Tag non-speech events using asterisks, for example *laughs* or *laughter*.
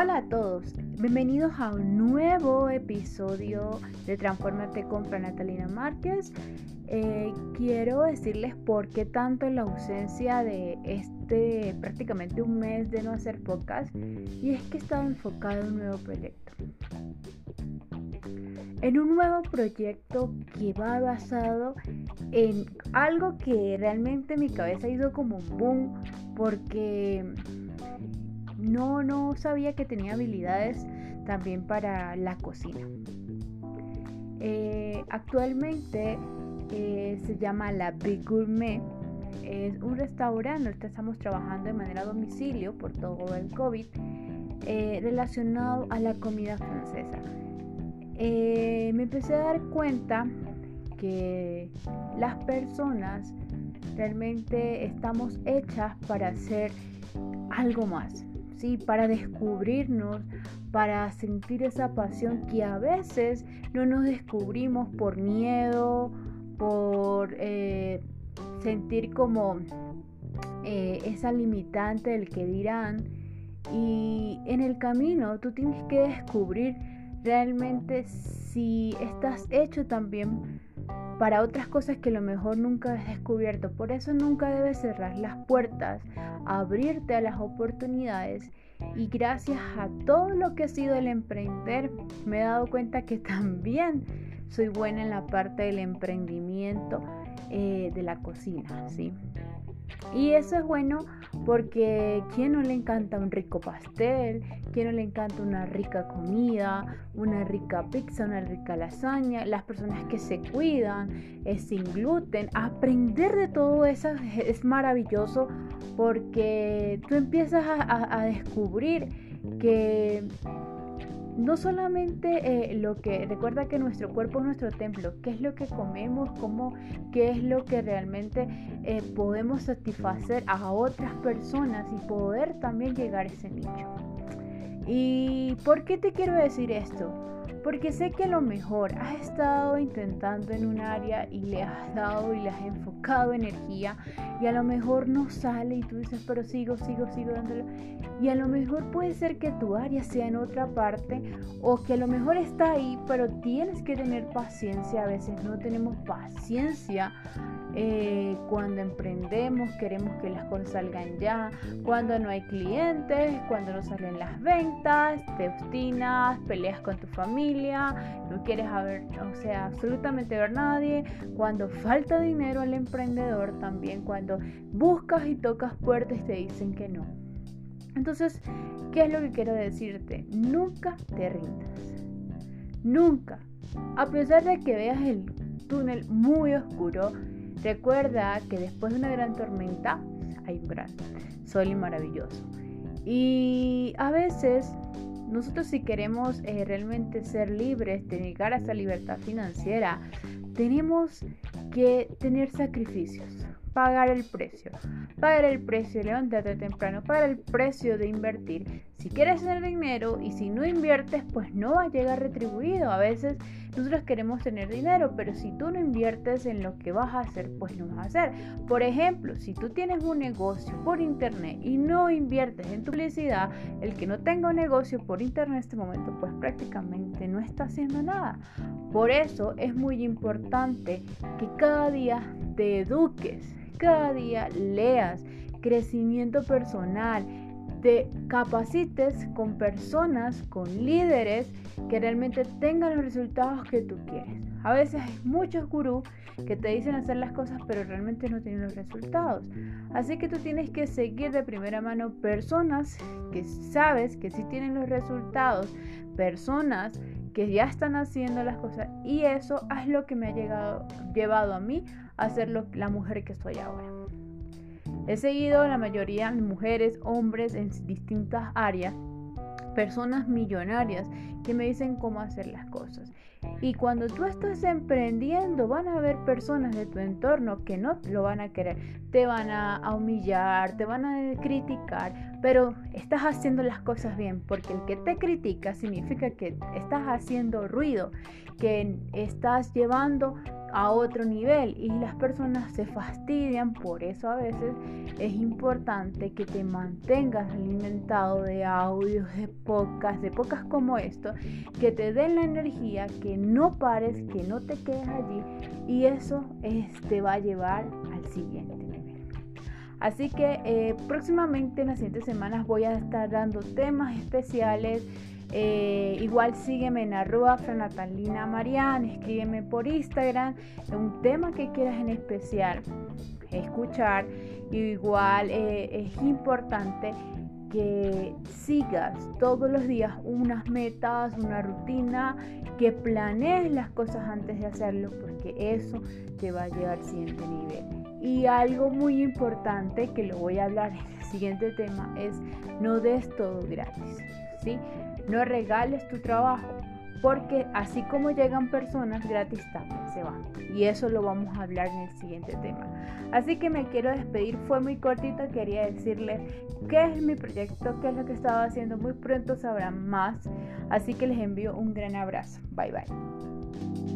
Hola a todos, bienvenidos a un nuevo episodio de Transformate con Natalina Márquez. Eh, quiero decirles por qué tanto la ausencia de este prácticamente un mes de no hacer podcast y es que he estado enfocado en un nuevo proyecto. En un nuevo proyecto que va basado en algo que realmente mi cabeza hizo como un boom porque no, no sabía que tenía habilidades también para la cocina. Eh, actualmente eh, se llama La Big Gourmet. Es un restaurante, estamos trabajando de manera a domicilio por todo el COVID, eh, relacionado a la comida francesa. me empecé a dar cuenta que las personas realmente estamos hechas para hacer algo más para descubrirnos, para sentir esa pasión que a veces no nos descubrimos por miedo, por eh, sentir como eh, esa limitante del que dirán. Y en el camino tú tienes que descubrir realmente si estás hecho también para otras cosas que a lo mejor nunca has descubierto. Por eso nunca debes cerrar las puertas, abrirte a las oportunidades y gracias a todo lo que ha sido el emprender, me he dado cuenta que *laughs* también soy buena en la parte del emprendimiento eh, de la cocina, ¿sí? Y eso es bueno porque ¿quién no le encanta un rico pastel? ¿Quién no le encanta una rica comida? Una rica pizza, una rica lasaña. Las personas que se cuidan, es sin gluten. Aprender de todo eso es maravilloso porque tú empiezas a descubrir que no solamente eh, lo que recuerda que nuestro cuerpo es nuestro templo, qué es lo que comemos, cómo, qué es lo que realmente eh, podemos satisfacer a otras personas y poder también llegar a ese nicho. ¿Y por qué te quiero decir esto? Porque sé que a lo mejor has estado intentando en un área y le has dado y le has enfocado energía y a lo mejor no sale y tú dices, pero sigo, sigo, sigo dándolo. Y a lo mejor puede ser que tu área sea en otra parte o que a lo mejor está ahí, pero tienes que tener paciencia. A veces no tenemos paciencia eh, cuando emprendemos, queremos que las cosas salgan ya, cuando no hay clientes, cuando no salen las ventas, te obstinas, peleas con tu familia, no quieres ver, o sea, absolutamente ver nadie, cuando falta dinero al emprendedor también, cuando buscas y tocas puertas te dicen que no. Entonces, ¿qué es lo que quiero decirte? Nunca te rindas. Nunca. A pesar de que veas el túnel muy oscuro, recuerda que después de una gran tormenta hay un gran sol y maravilloso. Y a veces nosotros si queremos eh, realmente ser libres, llegar a esa libertad financiera, tenemos que tener sacrificios pagar el precio. Pagar el precio, levantarte temprano, pagar el precio de invertir. Si quieres tener dinero y si no inviertes, pues no va a llegar retribuido. A veces nosotros queremos tener dinero, pero si tú no inviertes en lo que vas a hacer, pues no vas a hacer. Por ejemplo, si tú tienes un negocio por internet y no inviertes en tu publicidad, el que no tenga un negocio por internet en este momento, pues prácticamente no está haciendo nada. Por eso es muy importante que cada día te eduques cada día leas, crecimiento personal, te capacites con personas, con líderes que realmente tengan los resultados que tú quieres. A veces hay muchos gurús que te dicen hacer las cosas pero realmente no tienen los resultados. Así que tú tienes que seguir de primera mano personas que sabes que sí tienen los resultados, personas que ya están haciendo las cosas y eso es lo que me ha llegado, llevado a mí a la mujer que soy ahora. He seguido la mayoría de mujeres, hombres en distintas áreas, personas millonarias que me dicen cómo hacer las cosas. Y cuando tú estás emprendiendo, van a haber personas de tu entorno que no lo van a querer, te van a, humillar, te van a criticar, pero estás haciendo las cosas bien, porque el que te critica significa que estás haciendo ruido, que estás llevando a otro nivel y las personas se fastidian, por eso a veces es importante que te mantengas alimentado de audios, de podcast, de podcast como esto, que te den la energía, que no pares, que no te quedes allí y eso te va a llevar al siguiente nivel. Así que eh, próximamente en las siguientes semanas voy a estar dando temas especiales eh, igual sígueme en arroba Natalina Marian, escríbeme por Instagram un tema que quieras en especial escuchar. Igual eh, es importante que sigas todos los días unas metas, una rutina, que planees las cosas antes de hacerlo, porque eso te va a llevar al siguiente nivel. Y algo muy importante que lo voy a hablar en el siguiente tema es no des todo gratis, No regales tu trabajo, porque así como llegan personas gratis también se van. Y eso lo vamos a hablar en el siguiente tema. Así que me quiero despedir, fue muy cortito, quería decirles qué es mi proyecto, qué es lo que estaba haciendo. Muy pronto sabrán más. Así que les envío un gran abrazo. Bye bye.